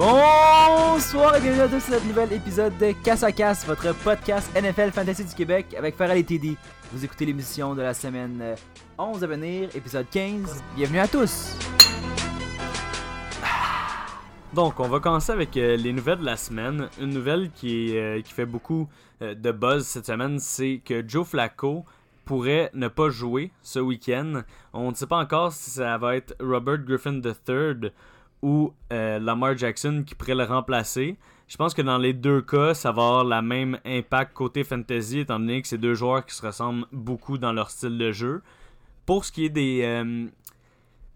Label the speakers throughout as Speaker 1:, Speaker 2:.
Speaker 1: Bonsoir et bienvenue à tous sur ce nouvel épisode de Casse à Casse, votre podcast NFL Fantasy du Québec avec Farrell et Teddy. Vous écoutez l'émission de la semaine 11 à venir, épisode 15. Bienvenue à tous!
Speaker 2: Donc, on va commencer avec euh, les nouvelles de la semaine. Une nouvelle qui, euh, fait beaucoup euh, de buzz cette semaine, c'est que Joe Flacco pourrait ne pas jouer ce week-end. On ne sait pas encore si ça va être Robert Griffin III ou Lamar Jackson qui pourrait le remplacer. Je pense que dans les deux cas, ça va avoir la même impact côté fantasy, étant donné que c'est deux joueurs qui se ressemblent beaucoup dans leur style de jeu. Pour ce qui est des,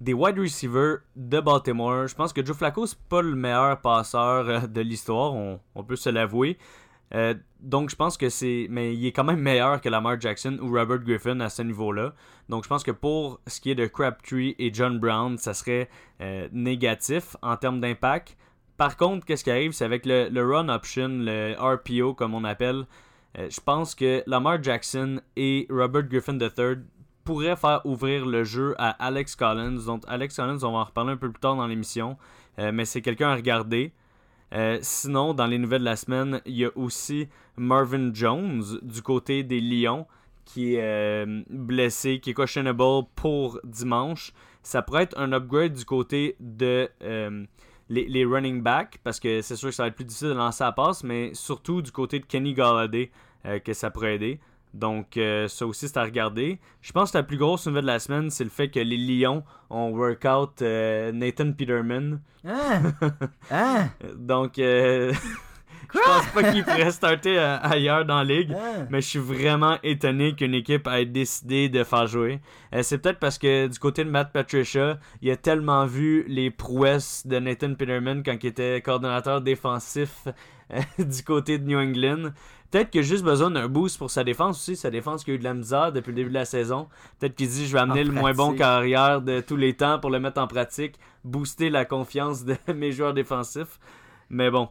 Speaker 2: des wide receivers de Baltimore. Je pense que Joe Flacco, c'est pas le meilleur passeur euh, de l'histoire, on, peut se l'avouer. Euh, donc je pense que c'est. Mais il est quand même meilleur que Lamar Jackson ou Robert Griffin à ce niveau-là. Donc je pense que pour ce qui est de Crabtree et John Brown, ça serait euh, négatif en termes d'impact. Par contre, qu'est-ce qui arrive, c'est avec le, run option, le RPO comme on appelle. je pense que Lamar Jackson et Robert Griffin III pourrait faire ouvrir le jeu à Alex Collins. Donc, Alex Collins, on va en reparler un peu plus tard dans l'émission, euh, mais c'est quelqu'un à regarder. Euh, sinon, dans les nouvelles de la semaine, il y a aussi Marvin Jones du côté des Lions qui est euh, blessé, qui est questionable pour dimanche. Ça pourrait être un upgrade du côté de les, les, running backs parce que c'est sûr que ça va être plus difficile de lancer la passe, mais surtout du côté de Kenny Galladay que ça pourrait aider. Donc, euh, ça aussi, c'est à regarder. Je pense que la plus grosse nouvelle de la semaine, c'est le fait que les Lions ont workout euh, Nathan Peterman.
Speaker 1: Ah! ah!
Speaker 2: Donc, euh, je pense pas qu'il pourrait starter ailleurs dans la ligue. Ah. Mais je suis vraiment étonné qu'une équipe ait décidé de faire jouer. c'est peut-être parce que du côté de Matt Patricia, il a tellement vu les prouesses de Nathan Peterman quand il était coordonnateur défensif du côté de New England Peut-être qu'il a juste besoin d'un boost pour sa défense aussi. Sa défense qui a eu de la misère depuis le début de la saison. Peut-être qu'il dit je vais amener le moins bon carrière de tous les temps pour le mettre en pratique, booster la confiance de mes joueurs défensifs. Mais bon.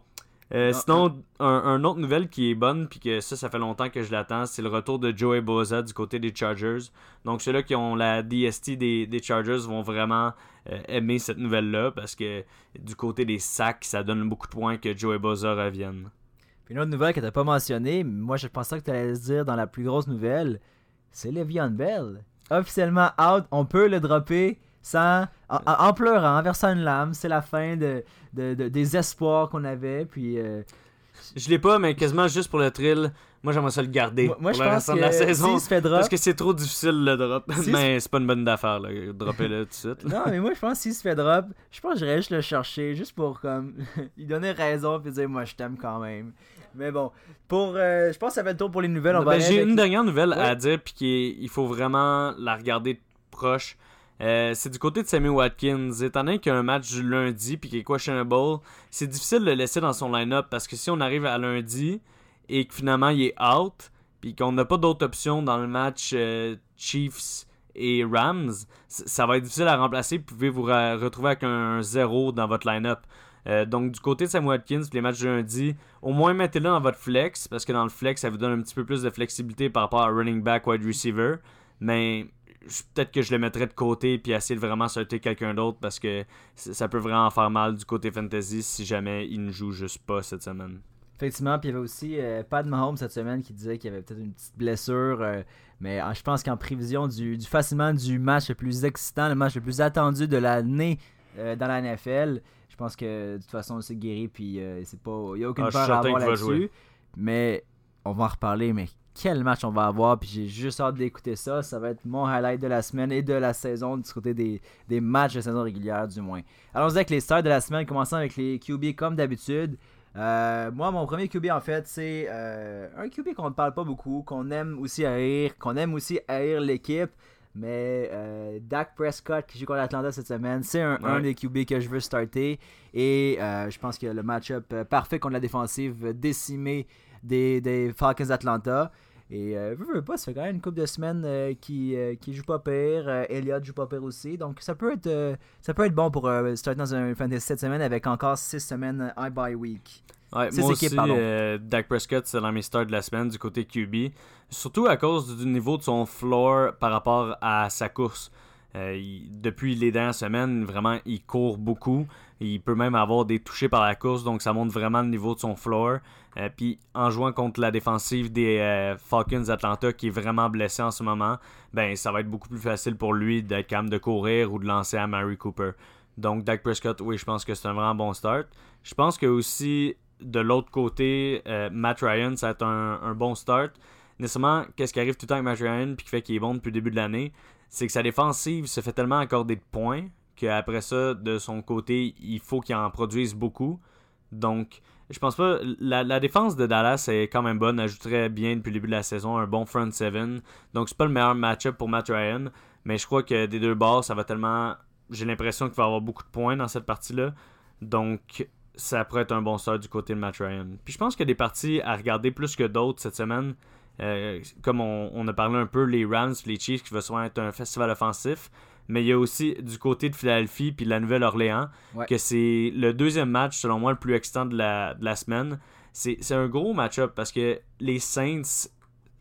Speaker 2: Euh, sinon, un, autre nouvelle qui est bonne, puis que ça, ça fait longtemps que je l'attends, c'est le retour de Joey Boza du côté des Chargers. Donc, ceux-là qui ont la DST des, Chargers vont vraiment euh, aimer cette nouvelle-là, parce que du côté des sacs, ça donne beaucoup de points que Joey Boza revienne.
Speaker 1: Puis une autre nouvelle que t'as pas mentionnée, moi je pensais que tu allais dire dans la plus grosse nouvelle, c'est Le'Veon Bell. Officiellement out, on peut le dropper sans, en, pleurant, en versant une lame. C'est la fin de, des espoirs qu'on avait. Puis euh,
Speaker 2: je l'ai pas, mais quasiment juste pour le thrill. Moi, j'aimerais ça le garder moi, pour je pense que de la saison. Se fait drop, parce que c'est trop difficile le drop. mais c'est pas une bonne affaire, là. Dropper-le tout de suite.
Speaker 1: Non, mais moi, je pense que s'il se fait drop, je pense que j'irais juste le chercher, juste pour comme lui donner raison, puis dire, moi, je t'aime quand même. Mais bon, pour, euh, je pense que ça fait le tour pour les nouvelles.
Speaker 2: Ben, j'ai une dernière nouvelle à dire, puis qu'il faut vraiment la regarder proche. Euh, c'est du côté de Sammy Watkins. Étant donné qu'il y a un match du lundi puis qu'il est questionable, c'est difficile de le laisser dans son line-up parce que si on arrive à lundi et que finalement il est out puis qu'on n'a pas d'autre option dans le match euh, Chiefs et Rams, ça va être difficile à remplacer. Vous pouvez vous retrouver avec un 0 dans votre line-up. Euh, donc, du côté de Sam Watkins, les matchs de lundi, au moins mettez-le dans votre flex, parce que dans le flex, ça vous donne un petit peu plus de flexibilité par rapport à running back, wide receiver. Mais peut-être que je le mettrais de côté puis essayer de vraiment sauter quelqu'un d'autre parce que ça peut vraiment faire mal du côté fantasy si jamais il ne joue juste pas cette semaine.
Speaker 1: Effectivement, puis il y avait aussi euh, Pat Mahomes cette semaine qui disait qu'il y avait peut-être une petite blessure, euh, mais euh, je pense qu'en prévision du, facilement du match le plus excitant, le match le plus attendu de l'année dans la NFL, je pense que de toute façon c'est guéri puis c'est pas il y a aucune ah, peur à avoir là-dessus. Mais on va en reparler, mais quel match on va avoir. Puis j'ai juste hâte d'écouter ça. Ça va être mon highlight de la semaine et de la saison, du côté des, matchs de saison régulière du moins. Allons-y avec les stars de la semaine, commençant avec les QB comme d'habitude. Euh, moi, mon premier QB, en fait, c'est euh, un QB qu'on ne parle pas beaucoup, qu'on aime aussi haïr, qu'on aime aussi haïr l'équipe. Mais euh, Dak Prescott qui joue contre Atlanta cette semaine, c'est un, des QB que je veux starter. Et je pense que le match-up parfait contre la défensive décimée des, des Falcons Atlanta. Et euh, veux, pas, ça fait quand même une couple de semaines euh, qui, euh, qui joue pas pire. Euh, Elliott joue pas pire aussi. Donc ça peut être, ça peut être bon pour starter dans un fantasy cette semaine avec encore 6 semaines high bye week.
Speaker 2: Ouais, moi aussi, Dak Prescott, c'est mes starts de la semaine du côté QB. Surtout à cause du niveau de son floor par rapport à sa course. depuis les dernières semaines, vraiment, il court beaucoup. Il peut même avoir des touchés par la course, donc ça montre vraiment le niveau de son floor. Euh, puis en jouant contre la défensive des euh, Falcons Atlanta, qui est vraiment blessé en ce moment, ben ça va être beaucoup plus facile pour lui de courir ou de lancer à Mary Cooper. Donc Dak Prescott, oui, je pense que c'est un vraiment bon start. Je pense que aussi de l'autre côté, euh, Matt Ryan, ça va être un, bon start. Nécessairement, qu'est-ce qui arrive tout le temps avec Matt Ryan, puis qui fait qu'il est bon depuis le début de l'année, c'est que sa défensive se fait tellement accorder de points qu'après ça, de son côté, il faut qu'il en produise beaucoup. Donc, je pense pas. La, défense de Dallas est quand même bonne. Ajouterait bien depuis le début de la saison un bon front seven. Donc, c'est pas le meilleur match-up pour Matt Ryan. Mais je crois que des deux bords, ça va tellement. J'ai l'impression qu'il va avoir beaucoup de points dans cette partie-là. Donc, ça pourrait être un bon sort du côté de Matt Ryan. Puis je pense qu'il y a des parties à regarder plus que d'autres cette semaine. Euh, comme on, a parlé un peu, les Rams, les Chiefs, qui va souvent être un festival offensif mais il y a aussi du côté de Philadelphie puis de la Nouvelle-Orléans que c'est le deuxième match, selon moi, le plus excitant de la, de la semaine. C'est un gros match-up parce que les Saints,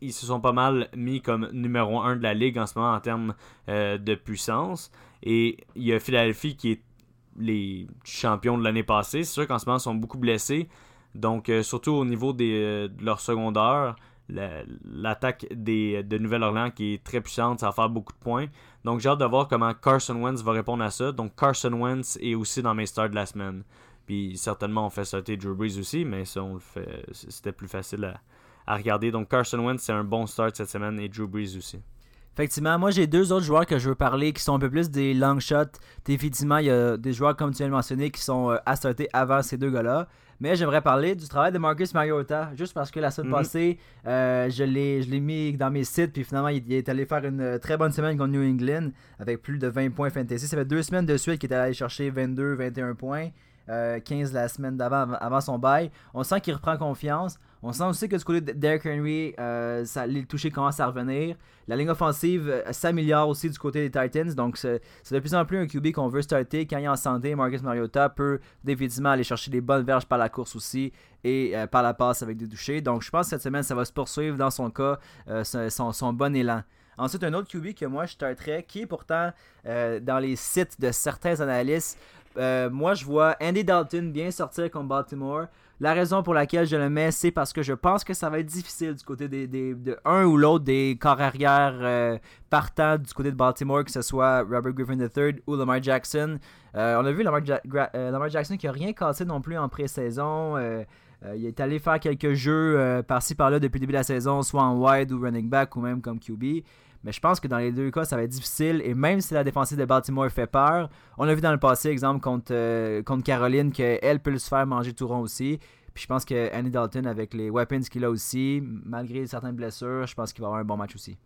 Speaker 2: ils se sont pas mal mis comme numéro 1 de la ligue en ce moment en termes euh, de puissance. Et il y a Philadelphie qui est les champions de l'année passée. C'est sûr qu'en ce moment, ils sont beaucoup blessés. Donc, euh, surtout au niveau des, euh, de leur secondaire, l'attaque de Nouvelle-Orléans qui est très puissante, ça va faire beaucoup de points. Donc j'ai hâte de voir comment Carson Wentz va répondre à ça. Donc Carson Wentz est aussi dans mes starts de la semaine. Puis certainement on fait sauter Drew Brees aussi, mais ça on le fait. C'était plus facile à, à regarder. Donc Carson Wentz c'est un bon start cette semaine et Drew Brees aussi.
Speaker 1: Effectivement, moi j'ai deux autres joueurs que je veux parler qui sont un peu plus des long shots. Effectivement, il y a des joueurs comme tu viens de mentionner qui sont euh, assortés avant ces deux gars-là. Mais j'aimerais parler du travail de Marcus Mariota, juste parce que la semaine mhm. passée, euh, je l'ai mis dans mes sites, puis finalement, il, est allé faire une euh, très bonne semaine contre New England avec plus de 20 points fantasy. Ça fait deux semaines de suite qu'il est allé chercher 22, 21 points. 15 la semaine d'avant avant son bail. On sent qu'il reprend confiance. On sent aussi que du côté de Derrick Henry, euh, ça, les touchés commencent à revenir. La ligne offensive euh, s'améliore aussi du côté des Titans. Donc, c'est de plus en plus un QB qu'on veut starter. Quand il est en santé, Marcus Mariota peut définitivement aller chercher des bonnes verges par la course aussi et euh, par la passe avec des touchés. Donc, je pense que cette semaine, ça va se poursuivre dans son cas, son, son, bon élan. Ensuite, un autre QB que moi je starterais, qui est pourtant dans les sites de certains analystes. moi, je vois Andy Dalton bien sortir contre Baltimore. La raison pour laquelle je le mets, c'est parce que je pense que ça va être difficile du côté des, de un ou l'autre des corps arrière euh, partants du côté de Baltimore, que ce soit Robert Griffin III ou Lamar Jackson. Euh, on a vu Lamar, euh, Jackson qui a rien cassé non plus en pré-saison. il est allé faire quelques jeux par-ci par-là depuis le début de la saison, soit en wide ou running back ou même comme QB. Mais je pense que dans les deux cas, ça va être difficile. Et même si la défensive de Baltimore fait peur, on l'a vu dans le passé, exemple, contre, euh, contre Caroline, qu'elle peut se faire manger tout rond aussi. Puis je pense que Andy Dalton, avec les weapons qu'il a aussi, malgré certaines blessures, je pense qu'il va avoir un bon match aussi.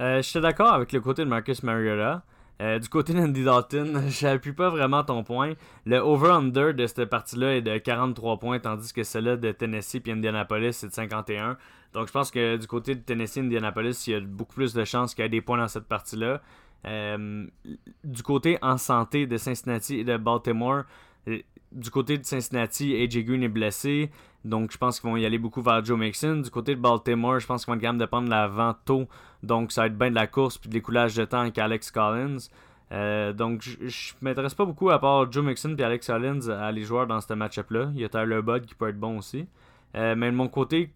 Speaker 2: Euh, je suis d'accord avec le côté de Marcus Mariota. Euh, du côté d'Andy Dalton, j'appuie pas vraiment ton point. Le over-under de cette partie-là est de 43 points, tandis que celle-là de Tennessee et Indianapolis, c'est de 51. Donc je pense que du côté de Tennessee Indianapolis, il y a beaucoup plus de chances qu'il y ait des points dans cette partie-là. Euh, du côté en santé de Cincinnati et de Baltimore, euh, du côté de Cincinnati, AJ Green est blessé. Donc, je pense qu'ils vont y aller beaucoup vers Joe Mixon. Du côté de Baltimore, je pense qu'ils vont quand même de prendre l'avant tôt. Donc, ça va être bien de la course puis de l'écoulage de temps avec Alex Collins. Euh, donc, je ne m'intéresse pas beaucoup à part Joe Mixon et Alex Collins à les joueurs dans ce match-up-là. Il y a Tyler Bud qui peut être bon aussi. Mais de mon côté,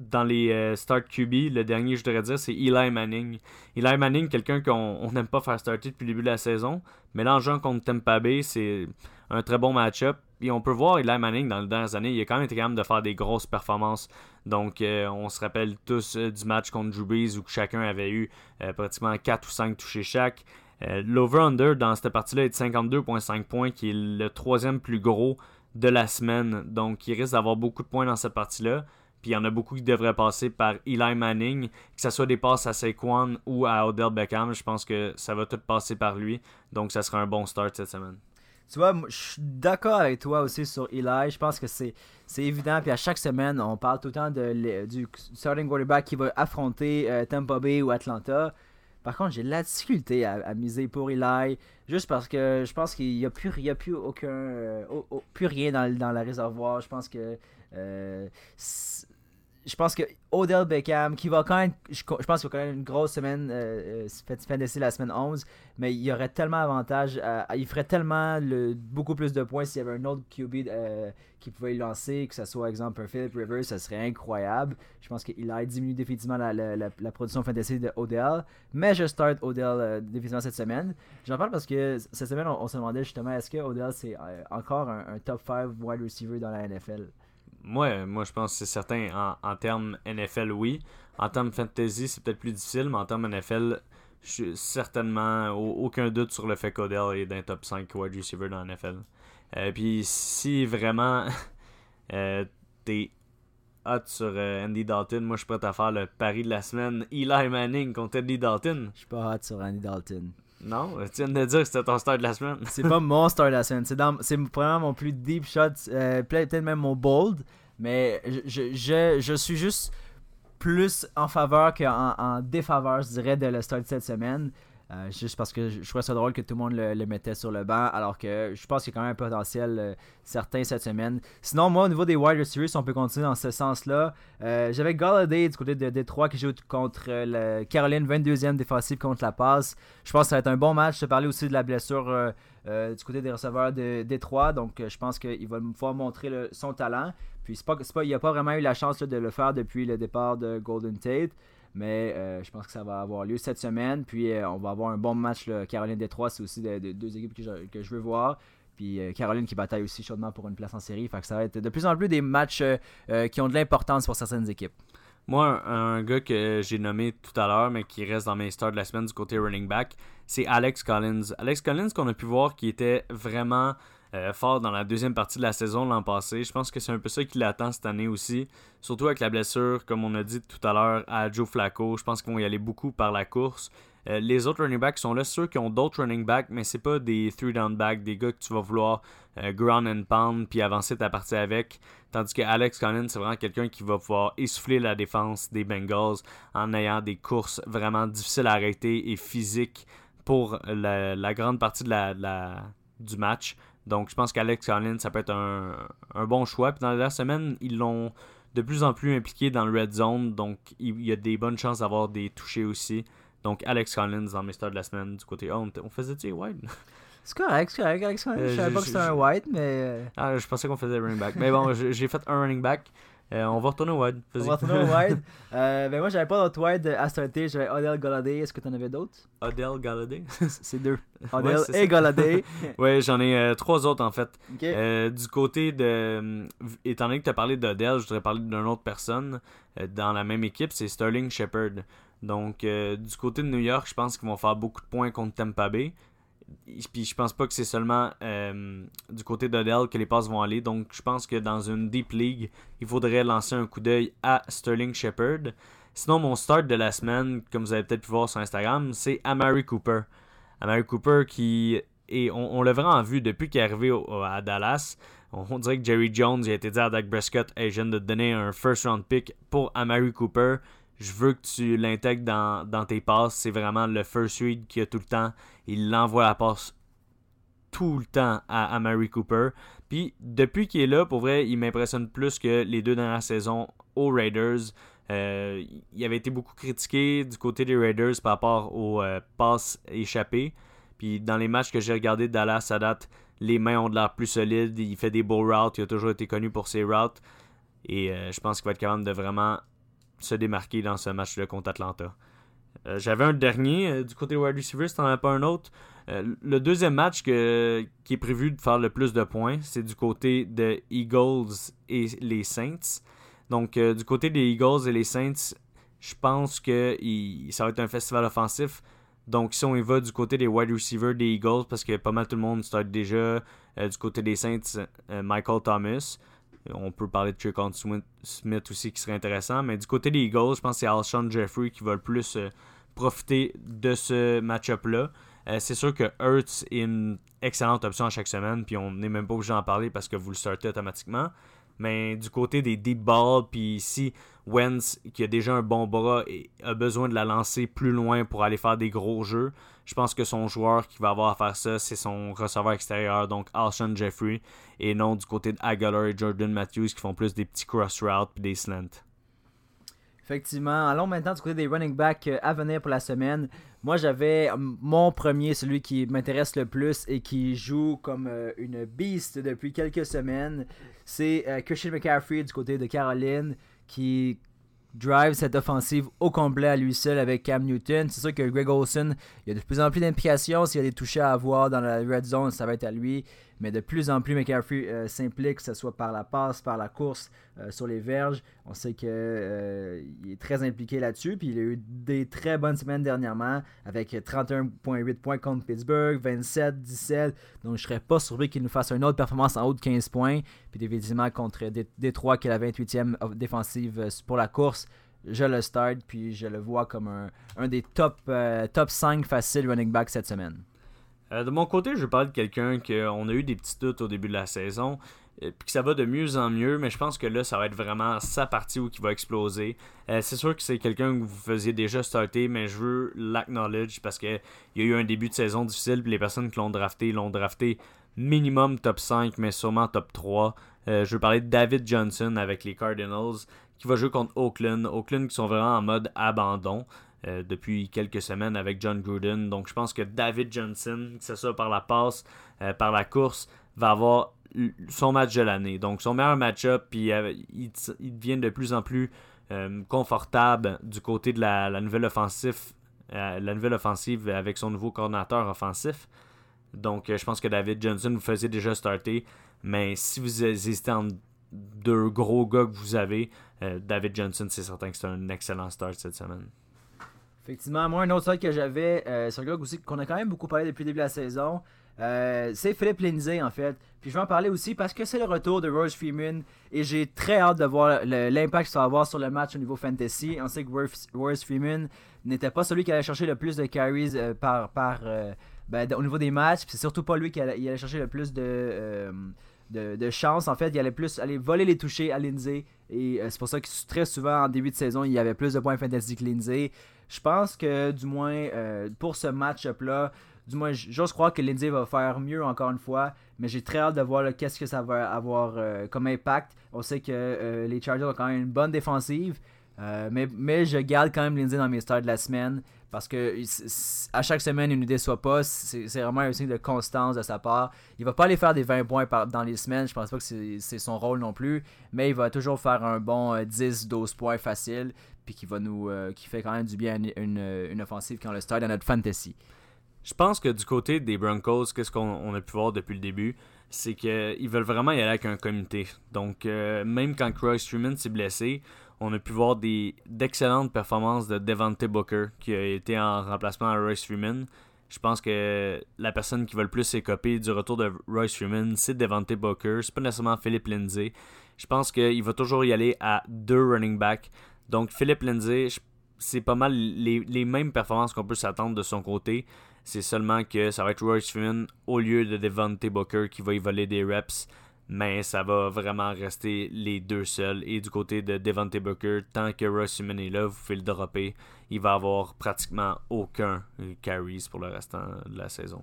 Speaker 2: dans les euh, start QB, le dernier, je voudrais dire, c'est Eli Manning. Eli Manning, quelqu'un qu'on n'aime pas faire starter depuis le début de la saison. Mais là, contre Tampa Bay, c'est un très bon match-up. Et on peut voir Eli Manning dans les dernières années, il a quand même été capable de faire des grosses performances. Donc, euh, on se rappelle tous euh, du match contre Drew où chacun avait eu pratiquement 4 ou 5 touchés chaque. L'over-under dans cette partie-là est de 52,5 points, qui est le troisième plus gros de la semaine. Donc, il risque d'avoir beaucoup de points dans cette partie-là. Puis il y en a beaucoup qui devraient passer par Eli Manning, que ce soit des passes à Saquon ou à Odell Beckham. Je pense que ça va tout passer par lui. Donc, ça sera un bon start cette semaine.
Speaker 1: Tu vois, je suis d'accord avec toi aussi sur Eli. Je pense que c'est, évident. Puis à chaque semaine, on parle tout le temps de, du starting quarterback qui va affronter euh, Tampa Bay ou Atlanta. Par contre, j'ai de la difficulté à, miser pour Eli. Juste parce que je pense qu'il n'y a, plus, a plus aucun. Euh, plus rien dans, dans le réservoir. Je pense que. Euh, je pense que Odell Beckham, qui va quand même, je, pense qu'il va connaître une grosse semaine, euh, euh fin d'essai la semaine 11, mais il y aurait tellement d'avantages, il ferait tellement le, beaucoup plus de points s'il y avait un autre QB euh, qui pouvait lancer, que ce soit, exemple, un Philip Rivers, ça serait incroyable. Je pense qu'il a diminué définitivement la, production fantasy de Odell, mais je start Odell euh, définitivement cette semaine. J'en parle parce que cette semaine, on, se demandait justement, est-ce que Odell c'est encore un, un top 5 wide receiver dans la NFL?
Speaker 2: Moi, moi, je pense que c'est certain. En, termes NFL, oui. En termes fantasy, c'est peut-être plus difficile, mais en termes NFL, je suis certainement aucun doute sur le fait qu'Odell est d'un top 5 wide receiver dans NFL. Euh, puis si vraiment euh, t'es hot sur euh, Andy Dalton, moi je suis prêt à faire le pari de la semaine Eli Manning contre Andy Dalton.
Speaker 1: Je suis pas hot sur Andy Dalton.
Speaker 2: Non, tu viens de dire que c'était ton star de la semaine.
Speaker 1: c'est pas mon star de la semaine. C'est, c'est vraiment mon plus deep shot, euh, peut-être même mon bold. Mais je, je, je, suis juste plus en faveur qu'en en défaveur, je dirais, de le start de cette semaine. Euh, juste parce que je, trouvais ça drôle que tout le monde le, mettait sur le banc, alors que je pense qu'il y a quand même un potentiel euh, certain cette semaine. Sinon, moi, au niveau des wide receivers, on peut continuer dans ce sens-là, euh, j'avais Galladay du côté de Détroit qui joue contre Caroline, 22e défensive contre la passe. Je pense que ça va être un bon match. Je te parlais aussi de la blessure du côté des receveurs de Détroit, donc je pense qu'il va pouvoir montrer son talent. Puis, pas, pas, il n'a pas vraiment eu la chance de le faire depuis le départ de Golden Tate. Mais euh, je pense que ça va avoir lieu cette semaine. Puis euh, on va avoir un bon match. Caroline Détroit, c'est aussi de, deux équipes que je, que je, veux voir. Puis euh, Caroline qui bataille aussi chaudement pour une place en série. Fait que ça va être de plus en plus des matchs qui ont de l'importance pour certaines équipes.
Speaker 2: Moi, un, gars que j'ai nommé tout à l'heure, mais qui reste dans mes stars de la semaine du côté running back, c'est Alex Collins. Alex Collins qu'on a pu voir qui était vraiment euh, fort dans la deuxième partie de la saison l'an passé. Je pense que c'est un peu ça qui l'attend cette année aussi. Surtout avec la blessure, comme on a dit tout à l'heure, à Joe Flacco. Je pense qu'ils vont y aller beaucoup par la course. Euh, les autres running backs sont là, ceux qui ont d'autres running backs, mais c'est pas des three down backs, des gars que tu vas vouloir euh, ground and pound puis avancer ta partie avec. Tandis que Alex Collins, c'est vraiment quelqu'un qui va pouvoir essouffler la défense des Bengals en ayant des courses vraiment difficiles à arrêter et physiques pour la, grande partie de la, du match. Donc, je pense qu'Alex Collins, ça peut être un, bon choix. Puis dans la dernière semaine, ils l'ont de plus en plus impliqué dans le red zone. Donc, il y a des bonnes chances d'avoir des touchés aussi. Donc, Alex Collins dans mes stars de la semaine du côté. Oh, on faisait-tu wide
Speaker 1: C'est correct, c'est correct. Alex Collins, je savais pas que c'était un wide, mais. Euh,
Speaker 2: ah, je pensais qu'on faisait running back. Mais bon, j'ai fait un running back. Euh, on va retourner au wide.
Speaker 1: On va retourner au wide. Euh, ben moi, j'avais pas d'autres wide à starter. J'avais Odell Galladay. Est-ce que tu en avais d'autres?
Speaker 2: Odell Galladay
Speaker 1: C'est deux. Odell et Galladay.
Speaker 2: ouais, j'en ai euh, trois autres en fait. du côté de. Étant donné que tu as parlé d'Odell, je voudrais parler d'une autre personne dans la même équipe. C'est Sterling Shepard. Donc, du côté de New York, je pense qu'ils vont faire beaucoup de points contre Tampa Bay. Puis je pense pas que c'est seulement euh, du côté d'Odell que les passes vont aller. Donc je pense que dans une Deep League, il faudrait lancer un coup d'œil à Sterling Shepard. Sinon, mon start de la semaine, comme vous avez peut-être pu voir sur Instagram, c'est Amari Cooper. Amari Cooper qui et on, l'a vraiment vu depuis qu'il est arrivé à Dallas. On, dirait que Jerry Jones il a été dit à Dak Prescott Hey, je de donner un first round pick pour Amari Cooper je veux que tu l'intègres dans, tes passes. C'est vraiment le first read qu'il a tout le temps. Il l'envoie la passe tout le temps à, à Mary Cooper. Puis depuis qu'il est là, pour vrai, il m'impressionne plus que les deux dernières saisons aux Raiders. Euh, il avait été beaucoup critiqué du côté des Raiders par rapport aux euh, passes échappées. Puis dans les matchs que j'ai regardés de Dallas à date, les mains ont de l'air plus solides. Il fait des beaux routes. Il a toujours été connu pour ses routes. Et euh, je pense qu'il va être capable de vraiment se démarquer dans ce match-là contre Atlanta. Euh, j'avais un dernier euh, du côté wide receiver, si t'en as pas un autre. Euh, le deuxième match qui est prévu de faire le plus de points, c'est du côté des Eagles et les Saints. Donc, du côté des Eagles et les Saints, je pense que ça va être un festival offensif. Donc, si on y va du côté des wide receivers des Eagles, parce que pas mal tout le monde start déjà du côté des Saints, Michael Thomas. On peut parler de Tricon Smith aussi qui serait intéressant. Mais du côté des Eagles, je pense que c'est Alshon Jeffrey qui va le plus euh, profiter de ce match-up-là. Euh, c'est sûr que Hurts est une excellente option à chaque semaine, puis on n'est même pas obligé d'en parler parce que vous le sortez automatiquement. Mais du côté des deep balls, puis si Wentz, qui a déjà un bon bras, a besoin de la lancer plus loin pour aller faire des gros jeux, je pense que son joueur qui va avoir à faire ça, c'est son receveur extérieur, donc Alshon Jeffrey, et non du côté de Aguilar et Jordan Matthews qui font plus des petits cross routes et des slants.
Speaker 1: Effectivement, allons maintenant du côté des running backs euh, à venir pour la semaine. Moi, j'avais mon premier, celui qui m'intéresse le plus et qui joue comme euh, une beast depuis quelques semaines. C'est euh, Christian McCaffrey du côté de Caroline qui drive cette offensive au complet à lui seul avec Cam Newton. C'est sûr que Greg Olson, il y a de plus en plus d'implications. S'il y a des touchés à avoir dans la red zone, ça va être à lui. Mais de plus en plus, McCaffrey euh, s'implique, que ce soit par la passe, par la course, euh, sur les verges. On sait qu'il euh, est très impliqué là-dessus. Puis il a eu des très bonnes semaines dernièrement avec 31,8 points contre Pittsburgh, 27, 17. Donc je serais pas surpris qu'il nous fasse une autre performance en haut de 15 points. Puis évidemment contre Détroit, qui est la 28e défensive pour la course je le start, puis je le vois comme un, des top, top 5 faciles running back cette semaine.
Speaker 2: Euh, de mon côté, je parle de quelqu'un qu'on a eu des petits doutes au début de la saison, euh, puis que ça va de mieux en mieux, mais je pense que là, ça va être vraiment sa partie où qui va exploser. Euh, c'est sûr que c'est quelqu'un que vous faisiez déjà starter, mais je veux l'acknowledge parce qu'il y a eu un début de saison difficile, puis les personnes qui l'ont drafté l'ont drafté minimum top 5, mais sûrement top 3. je veux parler de David Johnson avec les Cardinals, qui va jouer contre Oakland. Oakland qui sont vraiment en mode abandon. Euh, depuis quelques semaines avec John Gruden. Donc je pense que David Johnson, que ce soit par la passe, euh, par la course, va avoir son match de l'année. Donc son meilleur match-up, puis euh, il, devient de plus en plus confortable du côté de la, nouvelle offensive, la nouvelle offensive avec son nouveau coordinateur offensif. Donc je pense que David Johnson vous faisait déjà starter, mais si vous hésitez entre deux gros gars que vous avez, David Johnson, c'est certain que c'est un excellent start cette semaine.
Speaker 1: Effectivement, moi, un autre site que j'avais, euh, c'est gars aussi qu'on a quand même beaucoup parlé depuis le début de la saison. Euh, c'est Philippe Lindsay, en fait. Puis je vais en parler aussi parce que c'est le retour de Royce Freeman et j'ai très hâte de voir l'impact que ça va avoir sur le match au niveau fantasy. On sait que Royce Freeman n'était pas celui qui allait chercher le plus de carries euh, par, par ben, au niveau des matchs. Puis c'est surtout pas lui qui allait, chercher le plus de, de, de chance. En fait, il allait plus aller voler les touchés à Lindsay. Et c'est pour ça que très souvent en début de saison, il y avait plus de points fantasy que Lindsay. Je pense que, du moins, euh, pour ce match-up-là, du moins, j'ose croire que Lindsay va faire mieux encore une fois, mais j'ai très hâte de voir qu'est-ce que ça va avoir euh, comme impact. On sait que euh, les Chargers ont quand même une bonne défensive, mais, mais je garde quand même Lindsay dans mes stars de la semaine parce que à chaque semaine, il ne déçoit pas. C'est vraiment un signe de constance de sa part. Il va pas aller faire des 20 points dans les semaines. Je pense pas que c'est son rôle non plus. Mais il va toujours faire un bon 10-12 points facile puis qui va nous euh, qui fait quand même du bien à une, une, offensive quand le start dans notre fantasy.
Speaker 2: Je pense que du côté des Broncos, qu'est-ce qu'on a pu voir depuis le début, c'est qu'ils veulent vraiment y aller avec un comité. Donc, euh, même quand Royce Freeman s'est blessé, on a pu voir d'excellentes performances de Devante Booker, qui a été en remplacement à Royce Freeman. Je pense que la personne qui va le plus s'écoper du retour de Royce Freeman, c'est Devante Booker. C'est pas nécessairement Philippe Lindsay. Je pense qu'il va toujours y aller à deux running backs. Donc, Philippe Lindsay, c'est pas mal les, mêmes performances qu'on peut s'attendre de son côté. C'est seulement que ça va être Royce Freeman au lieu de Devante Booker qui va y voler des reps. Mais ça va vraiment rester les deux seuls. Et du côté de Devante Booker, tant que Royce Freeman est là, vous pouvez le dropper. Il va avoir pratiquement aucun carries pour le restant de la saison.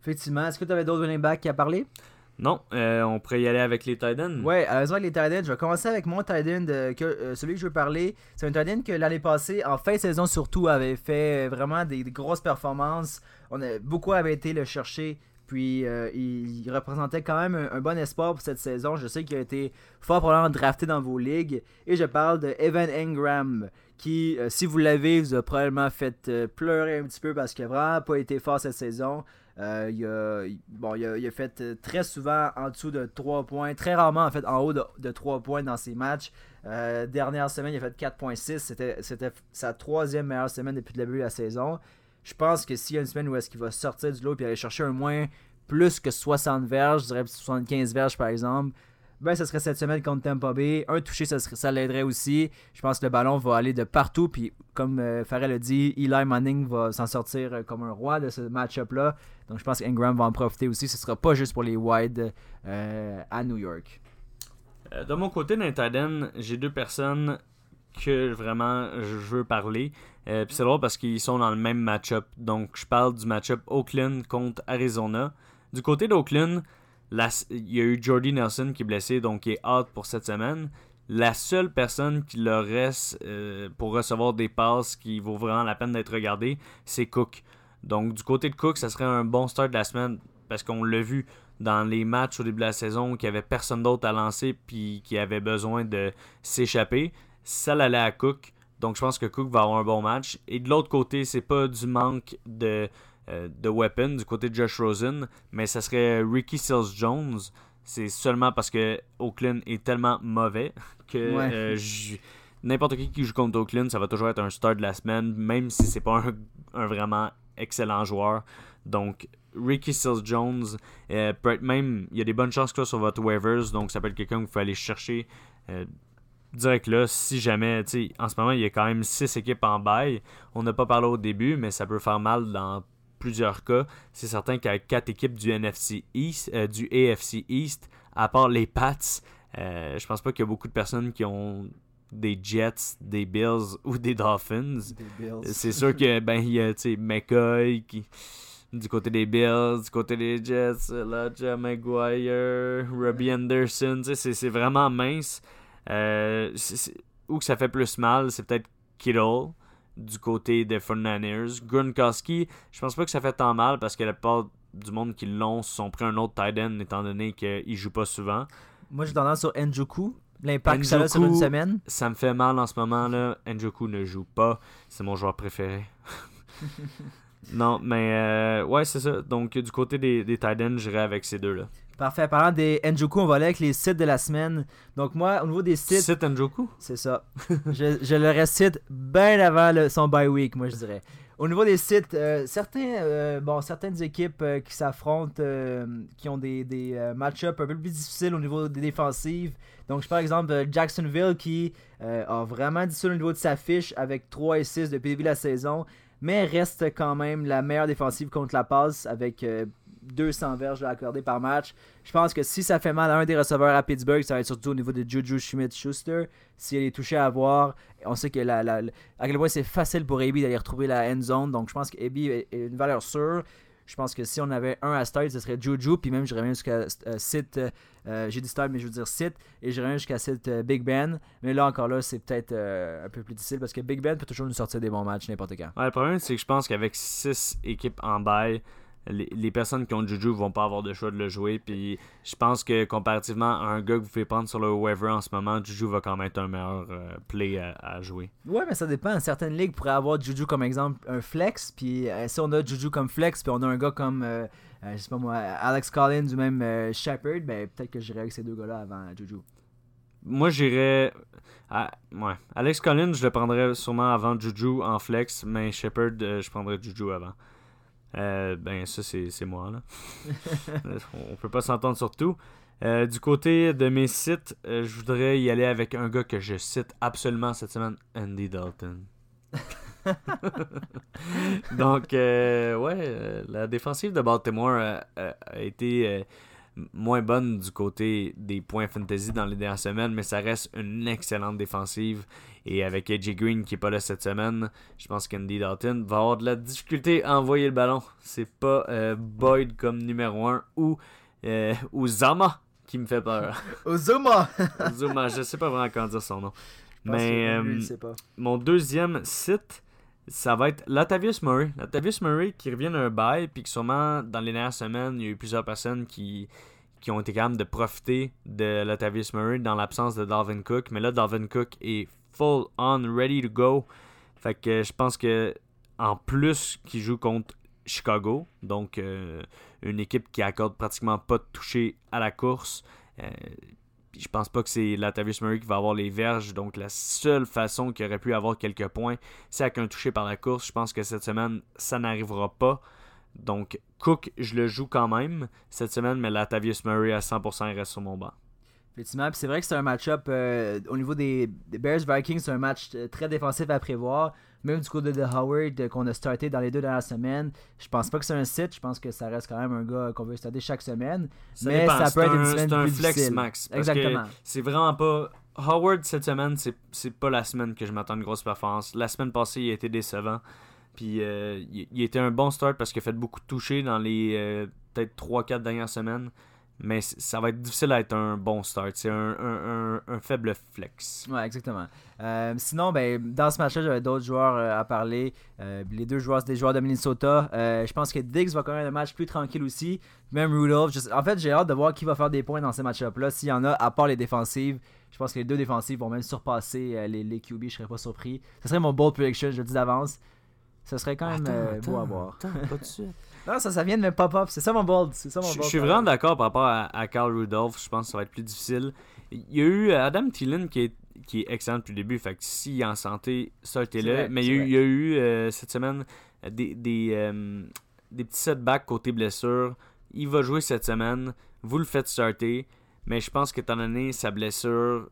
Speaker 1: Effectivement. Est-ce que tu avais d'autres running backs à parler?
Speaker 2: Non, euh, on pourrait y aller avec les Titans.
Speaker 1: Ouais, avec les Titans, je vais commencer avec mon Titan, que, euh, celui que je veux parler. C'est un Titan que l'année passée, en fin de saison surtout, avait fait vraiment des, grosses performances. On a, beaucoup avaient été le chercher. Puis euh, il, représentait quand même un, bon espoir pour cette saison. Je sais qu'il a été fort probablement drafté dans vos ligues. Et je parle de Evan Engram, qui, si vous l'avez, vous a probablement fait pleurer un petit peu parce qu'il n'a vraiment pas été fort cette saison. Euh, il, a, fait euh, très souvent en dessous de 3 points, très rarement en fait en haut de, 3 points dans ses matchs. Euh, dernière semaine, il a fait 4.6. C'était, c'était sa troisième meilleure semaine depuis le début de la saison. Je pense que s'il y a une semaine où est-ce qu'il va sortir du lot et aller chercher un moins plus que 60 verges, je dirais 75 verges par exemple, ben ce serait cette semaine contre Tampa Bay. Un touché, ça, l'aiderait aussi. Je pense que le ballon va aller de partout. Puis comme euh, Farrell a dit, Eli Manning va s'en sortir euh, comme un roi de ce match-up-là. Donc je pense qu'Ingram va en profiter aussi. Ce ne sera pas juste pour les wide euh, à New York.
Speaker 2: de mon côté, dans j'ai deux personnes que vraiment je veux parler. puis c'est drôle parce qu'ils sont dans le même match-up. Donc je parle du match-up Oakland contre Arizona. Du côté d'Oakland, il y a eu Jordy Nelson qui est blessé, donc qui est out pour cette semaine. La seule personne qui leur reste euh, pour recevoir des passes qui vaut vraiment la peine d'être regardée, c'est Cook. Donc du côté de Cook, ça serait un bon start de la semaine parce qu'on l'a vu dans les matchs au début de la saison qu'il n'y avait personne d'autre à lancer puis qui avait besoin de s'échapper. Ça l'allait à Cook. Donc je pense que Cook va avoir un bon match. Et de l'autre côté, c'est pas du manque de, de weapons du côté de Josh Rosen, mais ça serait Ricky Seals Jones. C'est seulement parce que Oakland est tellement mauvais que euh, n'importe qui qui joue contre Oakland, ça va toujours être un start de la semaine, même si c'est pas un, vraiment excellent joueur. Donc Ricky Seals Jones euh, peut être même, il y a des bonnes chances que sur votre waivers, donc ça peut être quelqu'un qu'il faut aller chercher direct là, si jamais, en ce moment, il y a quand même 6 équipes en bail. On n'a pas parlé au début, mais ça peut faire mal dans plusieurs cas. C'est certain qu'avec 4 équipes du NFC East, euh, du AFC East, à part les Pats, euh, je pense pas qu'il y a beaucoup de personnes qui ont des Jets, des Bills ou des Dolphins. C'est sûr que ben il y a McCoy qui du côté des Bills, du côté des Jets, Elijah Maguire, Robbie Anderson, c'est vraiment mince. Euh, où que ça fait plus mal, c'est peut-être Kittle du côté des Fernandez. Gronkowski, je pense pas que ça fait tant mal parce que la plupart du monde qui l'ont sont pris un autre tight end étant donné qu'il joue pas souvent.
Speaker 1: Moi j'ai tendance sur Njoku. L'impact que ça a sur une semaine.
Speaker 2: Ça me fait mal en ce moment là. Njoku ne joue pas. C'est mon joueur préféré. non, mais euh, ouais, c'est ça. Donc du côté des, des tight ends, j'irai avec ces deux-là.
Speaker 1: Parfait. Parlant des Njoku, on va aller avec les sites de la semaine. Donc, moi, au niveau des sites.
Speaker 2: Site Njoku?
Speaker 1: C'est ça. je, je le récite bien avant le, son bye week, moi, je dirais. Au niveau des sites, euh, certains, euh, bon, certaines équipes euh, qui s'affrontent, qui ont des, des match-ups un peu plus difficiles au niveau des défensives. Donc, je par exemple Jacksonville qui a vraiment difficile au niveau de sa fiche avec 3 et 6 depuis le début de la saison, mais reste quand même la meilleure défensive contre la passe avec 200 verges accordées par match. Je pense que si ça fait mal à un des receveurs à Pittsburgh, ça va être surtout au niveau de Juju Schmidt-Schuster. Si elle est touchée à voir, on sait que la, à quel point c'est facile pour AB d'aller retrouver la end zone. Donc je pense que est une valeur sûre. Je pense que si on avait un à start, ce serait Juju. Puis même, j'irais même jusqu'à euh, site. Euh, j'ai dit start, mais je veux dire site. Et j'irais même jusqu'à site euh, Big Ben. Mais là, encore là, c'est peut-être un peu plus difficile parce que Big Ben peut toujours nous sortir des bons matchs n'importe quand.
Speaker 2: Ouais, le problème, c'est que je pense qu'avec 6 équipes en bail, les, personnes qui ont Juju vont pas avoir de choix de le jouer. Puis je pense que comparativement à un gars que vous pouvez prendre sur le waiver en ce moment, Juju va quand même être un meilleur euh, play à, jouer.
Speaker 1: Ouais, mais ça dépend. Certaines ligues pourraient avoir Juju comme exemple un flex. Puis euh, si on a Juju comme flex, puis on a un gars comme, euh, je sais pas moi, Alex Collins ou même Shepard, ben peut-être que j'irais avec ces deux gars-là avant Juju.
Speaker 2: Moi, j'irais. ouais. Alex Collins, je le prendrais sûrement avant Juju en flex, mais Shepard, je prendrais Juju avant. Euh, ben, ça, c'est moi. Là. on peut pas s'entendre sur tout. Euh, du côté de mes sites, euh, je voudrais y aller avec un gars que je cite absolument cette semaine, Andy Dalton. Donc, ouais, la défensive de Baltimore a été moins bonne du côté des points fantasy dans les dernières semaines, mais ça reste une excellente défensive. Et avec AJ Green qui est pas là cette semaine, je pense qu'Andy Dalton va avoir de la difficulté à envoyer le ballon. C'est pas euh, Boyd comme numéro 1 ou, euh, Zama qui me fait peur.
Speaker 1: Zuma
Speaker 2: Zuma, je sais pas vraiment comment dire son nom. Mais euh, mon deuxième site, ça va être Latavius Murray. Latavius Murray qui revient d'un bail, puis que sûrement dans les dernières semaines, il y a eu plusieurs personnes qui, ont été capables de profiter de Latavius Murray dans l'absence de Dalvin Cook. Mais là, Dalvin Cook est full on, ready to go. Fait que je pense que en plus qu'il joue contre Chicago, donc euh, une équipe qui accorde pratiquement pas de toucher à la course. Euh, je pense pas que c'est Latavius Murray qui va avoir les verges. Donc la seule façon qu'il aurait pu avoir quelques points, c'est avec un touché par la course. Je pense que cette semaine, ça n'arrivera pas. Donc Cook, je le joue quand même cette semaine, mais Latavius Murray à 100% il reste sur mon banc.
Speaker 1: Effectivement, c'est vrai que c'est un match-up euh, au niveau des, Bears Vikings, c'est un match euh, très défensif à prévoir. Même du côté de Howard euh, qu'on a starté dans les deux dernières semaines, je pense pas que c'est un site. Je pense que ça reste quand même un gars qu'on veut starter chaque semaine. mais ça peut être une semaine un flex max.
Speaker 2: Exactement. C'est vraiment pas. Howard cette semaine, c'est pas la semaine que je m'attends une grosse performance. La semaine passée, il a été décevant. Puis il, était un bon start parce qu'il a fait beaucoup de touchés dans les peut-être 3-4 dernières semaines. Mais ça va être difficile à être un bon start. C'est un, faible flex.
Speaker 1: Ouais, exactement. Euh, sinon, ben, dans ce match-là, j'avais d'autres joueurs euh, à parler. Euh, les deux joueurs, c'est des joueurs de Minnesota. je pense que Diggs va quand même un match plus tranquille aussi. Même Rudolph. en fait, j'ai hâte de voir qui va faire des points dans ces match-up-là. S'il y en a, à part les défensives, je pense que les deux défensives vont même surpasser les, les QB. Je serais pas surpris. Ce serait mon bold prediction, je le dis d'avance. Ce serait quand même beau à voir.
Speaker 2: Attends, pas de suite.
Speaker 1: Non, ça, ça vient de me pop-up. C'est ça mon bold. C'est ça mon
Speaker 2: Je suis vraiment d'accord par rapport à, Carl Rudolph. Je pense que ça va être plus difficile. Il y a eu Adam Thielen qui est, qui est excellent depuis le début. Fait que s'il est en santé, sortez-le. Mais il y, a eu, euh, cette semaine des, des, euh, des petits setbacks côté blessure. Il va jouer cette semaine. Vous le faites starter. Mais je pense qu'étant donné sa blessure,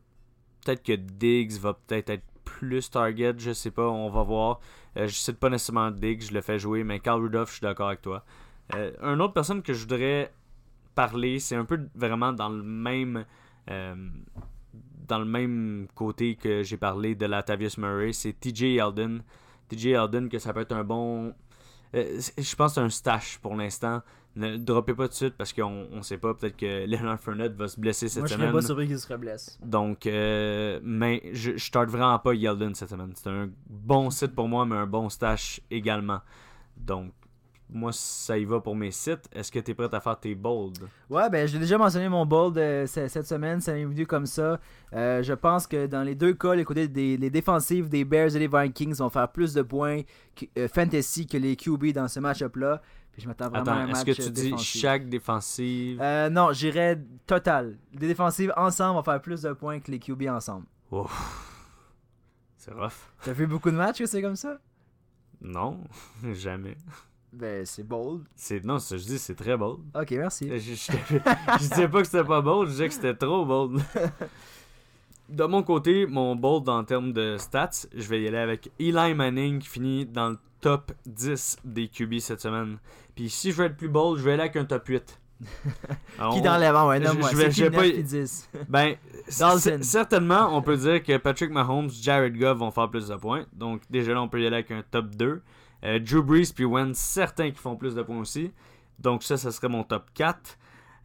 Speaker 2: peut-être que Diggs va peut-être être plus target. Je sais pas. On va voir. Euh, je cite pas nécessairement Diggs, je le fais jouer, mais Carl Rudolph, je suis d'accord avec toi. Euh, une autre personne que je voudrais parler, c'est un peu vraiment dans le même euh, dans le même côté que j'ai parlé de la Tavius Murray, c'est TJ Elden. TJ Elden, que ça peut être un bon. je pense que c'est un stash pour l'instant. Ne droppez pas tout de suite parce qu'on ne sait pas. Peut-être que Leonard Fournette va se blesser cette semaine.
Speaker 1: Moi, je serais pas surpris qu'il se blesse.
Speaker 2: Donc, euh, mais je, je starte vraiment pas Yeldon cette semaine. C'est un bon site pour moi, mais un bon stash également. Donc, moi, ça y va pour mes sites. Est-ce que tu es prêt à faire tes bolds?
Speaker 1: Ouais, ben j'ai déjà mentionné mon bold euh, cette semaine. Ça m'est venu comme ça. Euh, je pense que dans les deux cas, les côtés des les défensives des Bears et des Vikings vont faire plus de points fantasy que les QB dans ce match-up-là je m'attends vraiment à un match
Speaker 2: Est-ce que tu dis chaque défensive?
Speaker 1: Euh, Non, j'irais total. Les défensives ensemble vont faire plus de points que les QB ensemble.
Speaker 2: C'est rough.
Speaker 1: T'as vu beaucoup de matchs que c'est comme ça?
Speaker 2: Non, jamais.
Speaker 1: Ben, c'est bold.
Speaker 2: C'est non, ça je dis c'est très bold.
Speaker 1: Ok, merci.
Speaker 2: Je, je, disais pas que c'était pas bold, je disais que c'était trop bold. de mon côté, mon bold en termes de stats, je vais y aller avec Eli Manning qui finit dans le top 10 des QB cette semaine. Puis si je veux être plus bold, je vais aller avec un top 8.
Speaker 1: qui dans l'avant, ouais, non, moi, je, je pas...
Speaker 2: 10. ben, certainement, on peut dire que Patrick Mahomes, Jared Goff vont faire plus de points. Donc, déjà là, on peut y aller avec un top 2. Euh, Drew Brees puis Wentz, certains qui font plus de points aussi. Donc, ça, ça serait mon top 4.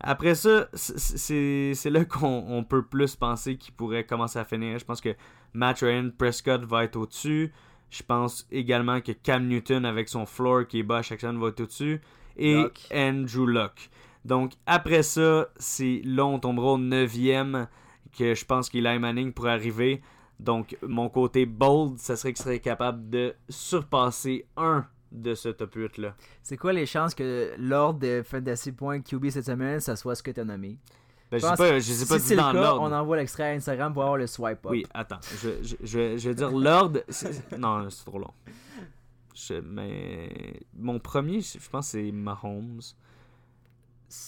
Speaker 2: Après ça, c'est là qu'on peut plus penser qu'il pourrait commencer à finir. Je pense que Matt Ryan Prescott va être au-dessus. Je pense également que Cam Newton avec son floor qui est bas à chaque semaine va être au-dessus. Et Andrew Luck. Donc après ça, c'est là on tombera au 9 que je pense qu'Eli Manning pourrait arriver. Donc mon côté bold, ça serait qu'il serait capable de surpasser un de ce top 8 là.
Speaker 1: C'est quoi les chances que l'ordre de fantasy points QB cette semaine, ça soit ce que tu as nommé?
Speaker 2: Ben, je sais pas, je sais pas
Speaker 1: si c'est le cas, on envoie l'extrait à Instagram pour avoir le swipe up.
Speaker 2: Oui, attends. Je, je, je, je vais dire l'ordre. Non, c'est trop long. mais mon premier, je pense, c'est Mahomes.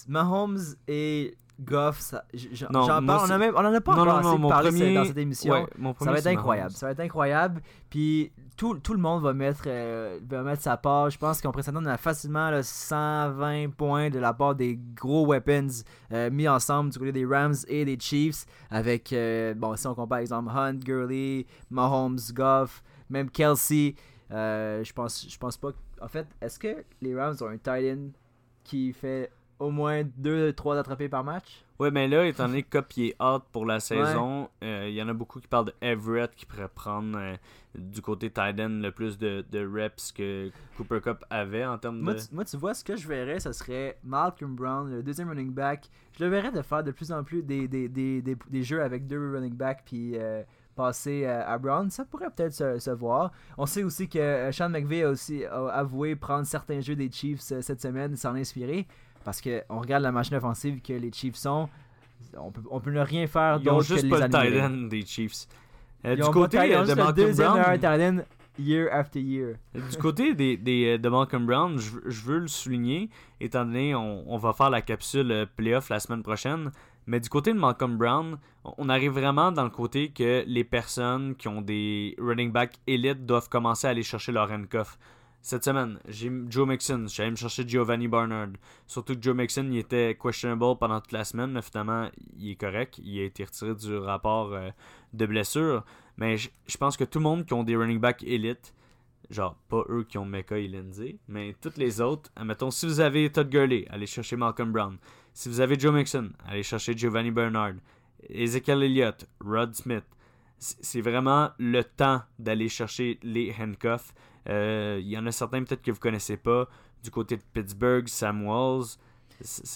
Speaker 1: Mahomes et Goff, j'en parle, on, a même, on en a pas non, non, non, parlé premier, dans cette émission. ça va être incroyable. Ça va être incroyable. Puis tout, tout le monde va mettre, euh, va mettre sa part. Je pense qu'on pourrait s'attendre à facilement 120 points de la part des gros weapons euh, mis ensemble du côté des Rams et des Chiefs. Avec, euh, bon, si on compare par exemple Hunt, Gurley, Mahomes, Goff, même Kelsey. je pense, je pense pas. En fait, est-ce que les Rams ont un tight end qui fait au moins 2-3 attrapés par match.
Speaker 2: Ouais, mais là, étant donné que Cup est out pour la saison, euh, il y en a beaucoup qui parlent de Everett qui pourrait prendre euh, du côté Titan le plus de, reps que Cooper Cup avait en termes
Speaker 1: de. moi, tu vois, ce que je verrais, ce serait Malcolm Brown, le deuxième running back. Je le verrais de faire de plus en plus des, des, jeux avec deux running backs puis euh, passer à Brown. Ça pourrait peut-être se, voir. On sait aussi que Sean McVay a aussi avoué prendre certains jeux des Chiefs cette semaine s'en inspirer. Parce qu'on regarde la machine offensive que les Chiefs sont. On peut, on peut ne rien faire d'autre que les Ils
Speaker 2: juste pas le tight des Chiefs. Euh, du côté euh, de Malcolm Brown...
Speaker 1: year after year.
Speaker 2: du côté des, des, de Malcolm Brown, je, je, veux le souligner, étant donné on, on va faire la capsule euh, playoff la semaine prochaine. Mais du côté de Malcolm Brown, on arrive vraiment dans le côté que les personnes qui ont des running back élites doivent commencer à aller chercher leur handcuff. Cette semaine, j'ai Joe Mixon. J'allais me chercher Giovanni Barnard. Surtout que Joe Mixon, il était questionable pendant toute la semaine, mais finalement, il est correct. Il a été retiré du rapport euh, de blessure. Mais je pense que tout le monde qui ont des running back élite genre, pas eux qui ont Mecca et Lindsay, mais toutes les autres, admettons, si vous avez Todd Gurley, allez chercher Malcolm Brown. Si vous avez Joe Mixon, allez chercher Giovanni Bernard. Ezekiel Elliott, Rod Smith. C'est vraiment le temps d'aller chercher les handcuffs. Euh, Il y en a certains peut-être que vous connaissez pas. Du côté de Pittsburgh, Sam Walls.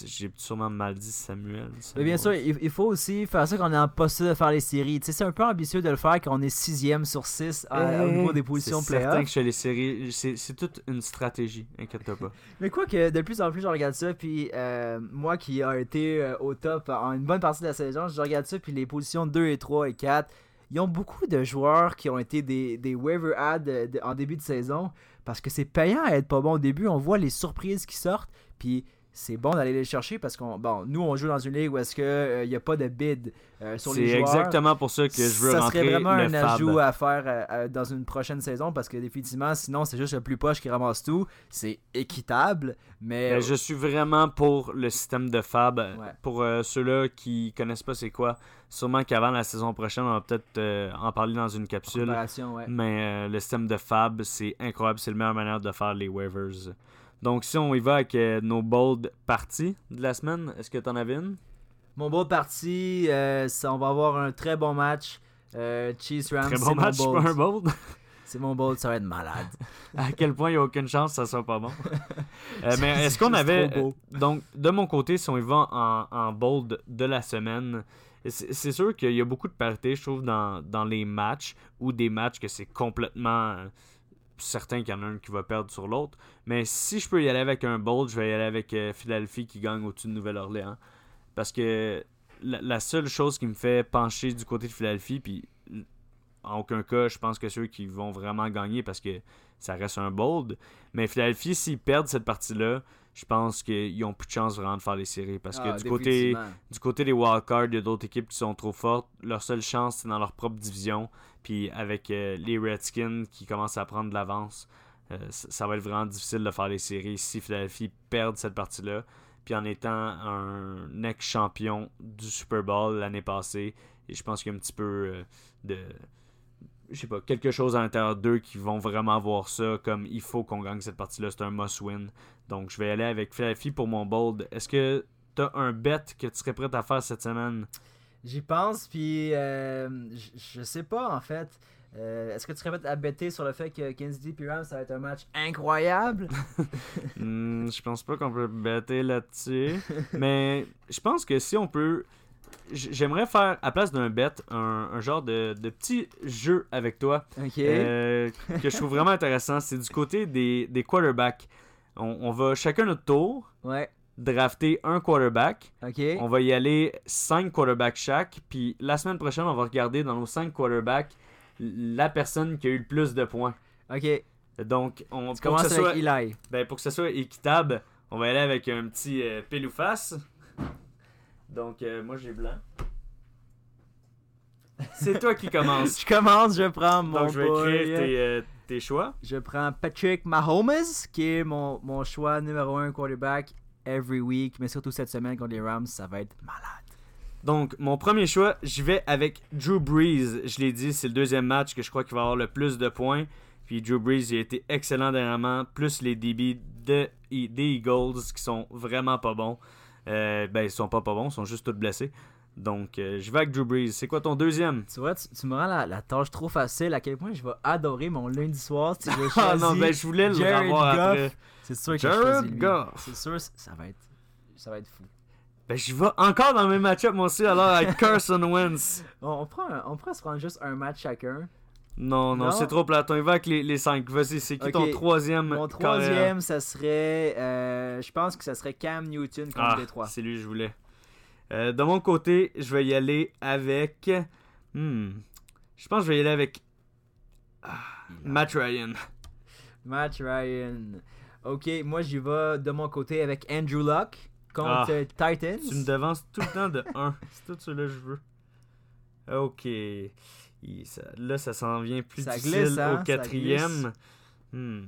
Speaker 2: J'ai sûrement mal dit Samuel.
Speaker 1: Mais bien sûr, il, faut aussi faire ça quand on est en poste de faire les séries. c'est un peu ambitieux de le faire quand on est sixième sur 6 au niveau des positions
Speaker 2: C'est certain que je fais les séries. C'est toute une stratégie, inquiète pas.
Speaker 1: Mais quoi que de plus en plus, je regarde ça. Puis euh, moi qui a été euh, au top en une bonne partie de la saison, je regarde ça. Puis les positions 2 et 3 et 4 ils ont beaucoup de joueurs qui ont été des, des waiver ads en début de saison parce que c'est payant à être pas bon au début. On voit les surprises qui sortent. Puis c'est bon d'aller les chercher parce qu'on bon nous on joue dans une ligue où est-ce que il euh, n'y a pas de bid euh, sur les joueurs.
Speaker 2: C'est exactement pour ça que je veux
Speaker 1: ça
Speaker 2: rentrer
Speaker 1: serait vraiment
Speaker 2: un
Speaker 1: ajout à faire euh, dans une prochaine saison parce que définitivement sinon c'est juste le plus poche qui ramasse tout, c'est équitable mais
Speaker 2: ben, je suis vraiment pour le système de fab pour ceux-là qui connaissent pas c'est quoi. Sûrement qu'avant la saison prochaine on va peut-être en parler dans une capsule. Mais le système de fab c'est incroyable, c'est la meilleure manière de faire les waivers. Donc, si on y va avec euh, nos bold parties de la semaine, est-ce que tu en avais une?
Speaker 1: Mon bold party, euh, on va avoir un très bon match. Euh, Cheese Rams,
Speaker 2: Très bon match,
Speaker 1: mon
Speaker 2: bold. un bold?
Speaker 1: c'est mon bold, ça va être malade.
Speaker 2: à quel point il n'y a aucune chance que ça soit pas bon. mais est-ce qu'on avait. donc, de mon côté, si on y va en, en bold de la semaine, c'est sûr qu'il y a beaucoup de parité, je trouve, dans, dans les matchs ou des matchs que c'est complètement certain qu'il y en a un qui va perdre sur l'autre. Mais si je peux y aller avec un bold, je vais y aller avec euh, Philadelphie qui gagne au-dessus de Nouvelle-Orléans. Parce que la, seule chose qui me fait pencher du côté de Philadelphie, puis en aucun cas, je pense que ceux qui vont vraiment gagner parce que ça reste un bold. Mais Philadelphie, s'ils perdent cette partie-là, je pense qu'ils ont plus de chance vraiment de faire les séries. Parce que
Speaker 1: ah,
Speaker 2: du, côté, du côté des wildcards, il y a d'autres équipes qui sont trop fortes. Leur seule chance, c'est dans leur propre division. Puis avec euh, les Redskins qui commencent à prendre de l'avance, euh, ça va être vraiment difficile de faire les séries si Philadelphie perd cette partie-là. Puis en étant un ex-champion du Super Bowl l'année passée, et je pense qu'il y a un petit peu euh, de je sais pas, quelque chose à l'intérieur d'eux qui vont vraiment voir ça comme il faut qu'on gagne cette partie-là, c'est un must-win. Donc je vais aller avec Philadelphie pour mon bold. Est-ce que tu as un bet que tu serais prêt à faire cette semaine?
Speaker 1: J'y pense, puis euh, je sais pas en fait. Euh, est-ce que tu serais prêt à bêter sur le fait que Kansas City Rams ça va être un match incroyable?
Speaker 2: Hmm, Je pense pas qu'on peut bêter là-dessus. mais je pense que si on peut. J'aimerais faire, à place d'un bet, un, genre de, petit jeu avec toi euh, que je trouve vraiment intéressant. C'est du côté des, des quarterbacks. On, on, va chacun notre tour.
Speaker 1: Ouais
Speaker 2: drafter un quarterback.
Speaker 1: OK.
Speaker 2: On va y aller 5 quarterbacks chaque. Puis la semaine prochaine, on va regarder dans nos 5 quarterbacks la personne qui a eu le plus de points.
Speaker 1: OK.
Speaker 2: Donc, on
Speaker 1: tu commences avec Eli.
Speaker 2: Ben, pour que ce soit équitable, on va aller avec un petit euh, pile ou face. Donc, euh, moi, j'ai blanc. C'est toi qui commences.
Speaker 1: je commence, je prends mon
Speaker 2: Donc, je vais écrire tes, euh, tes, choix.
Speaker 1: Je prends Patrick Mahomes, qui est mon, mon choix numéro 1 quarterback every week, mais surtout cette semaine contre les Rams, ça va être malade.
Speaker 2: Donc, mon premier choix, je vais avec Drew Brees. Je l'ai dit, c'est le deuxième match que je crois qu'il va avoir le plus de points. Puis Drew Brees, il a été excellent dernièrement. Plus les débits de, des Eagles qui sont vraiment pas bons. Euh, ben, ils sont pas pas bons, ils sont juste tous blessés. Donc, euh, je vais avec Drew Brees. C'est quoi ton deuxième?
Speaker 1: Tu vois, tu, me rends la, tâche trop facile. À quel point je vais adorer mon lundi soir si je
Speaker 2: Ah non, ben je voulais le revoir après.
Speaker 1: C'est sûr que Jared Goff. C'est sûr, ça va être, ça va être fou.
Speaker 2: Ben, je vais encore dans mes match-up, moi aussi, alors, avec Carson Wentz.
Speaker 1: On, prend, on prend se prendre juste un match chacun.
Speaker 2: Non, non, c'est trop platon. Il va avec les, les cinq. Vas-y, c'est qui ton troisième
Speaker 1: Mon troisième, ça serait. Euh, je pense que ça serait Cam Newton contre
Speaker 2: ah,
Speaker 1: les trois.
Speaker 2: C'est lui que je voulais. Euh, de mon côté, je vais y aller avec. Hmm. Je pense que je vais y aller avec. Ah, Matt Ryan.
Speaker 1: Matt Ryan. Ok, moi j'y vais de mon côté avec Andrew Luck contre ah, Titans.
Speaker 2: Tu me devances tout le temps de 1. C'est tout ce que je veux. Ok. là, ça s'en vient plus ça difficile hein, au quatrième. Hmm.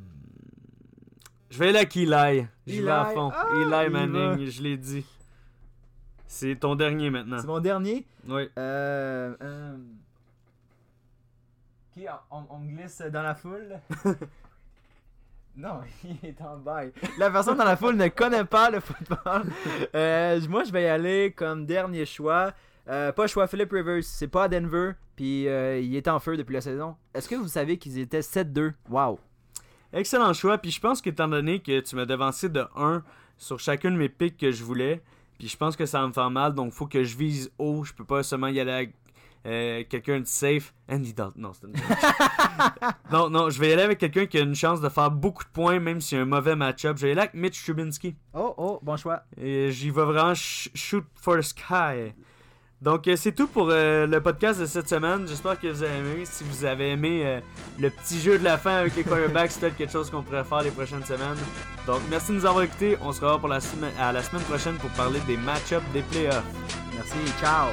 Speaker 2: Je vais aller avec Eli. Je vais à fond. Ah, Eli Manning, je l'ai dit. C'est ton dernier maintenant.
Speaker 1: C'est mon dernier?
Speaker 2: Oui.
Speaker 1: Euh, euh... Ok, on, on, glisse dans la foule? Non, il est en bail. La personne dans la foule ne connaît pas le football. Euh, moi, je vais y aller comme dernier choix. Euh, pas choix Philip Rivers, c'est pas à Denver, puis euh, il est en feu depuis la saison. Est-ce que vous savez qu'ils étaient 7-2 Wow.
Speaker 2: Excellent choix, puis je pense qu'étant donné que tu m'as devancé de 1 sur chacune de mes picks que je voulais, puis je pense que ça va me faire mal, donc faut que je vise haut, je peux pas seulement y aller avec euh, quelqu'un de safe. Andy Dalton. Non, c'est une... non, non, je vais y aller avec quelqu'un qui a une chance de faire beaucoup de points, même s'il y a un mauvais match-up. Je vais y aller avec Mitch Trubisky.
Speaker 1: Oh, oh, bon choix.
Speaker 2: Et j'y vais vraiment sh- shoot for the sky. Donc, euh, c'est tout pour euh, le podcast de cette semaine. J'espère que vous avez aimé. Si vous avez aimé euh, le petit jeu de la fin avec les quarterbacks, c'est peut-être quelque chose qu'on pourrait faire les prochaines semaines. Donc, merci de nous avoir écoutés. On se revoit pour la à la semaine prochaine pour parler des match-ups des playoffs.
Speaker 1: Merci, ciao.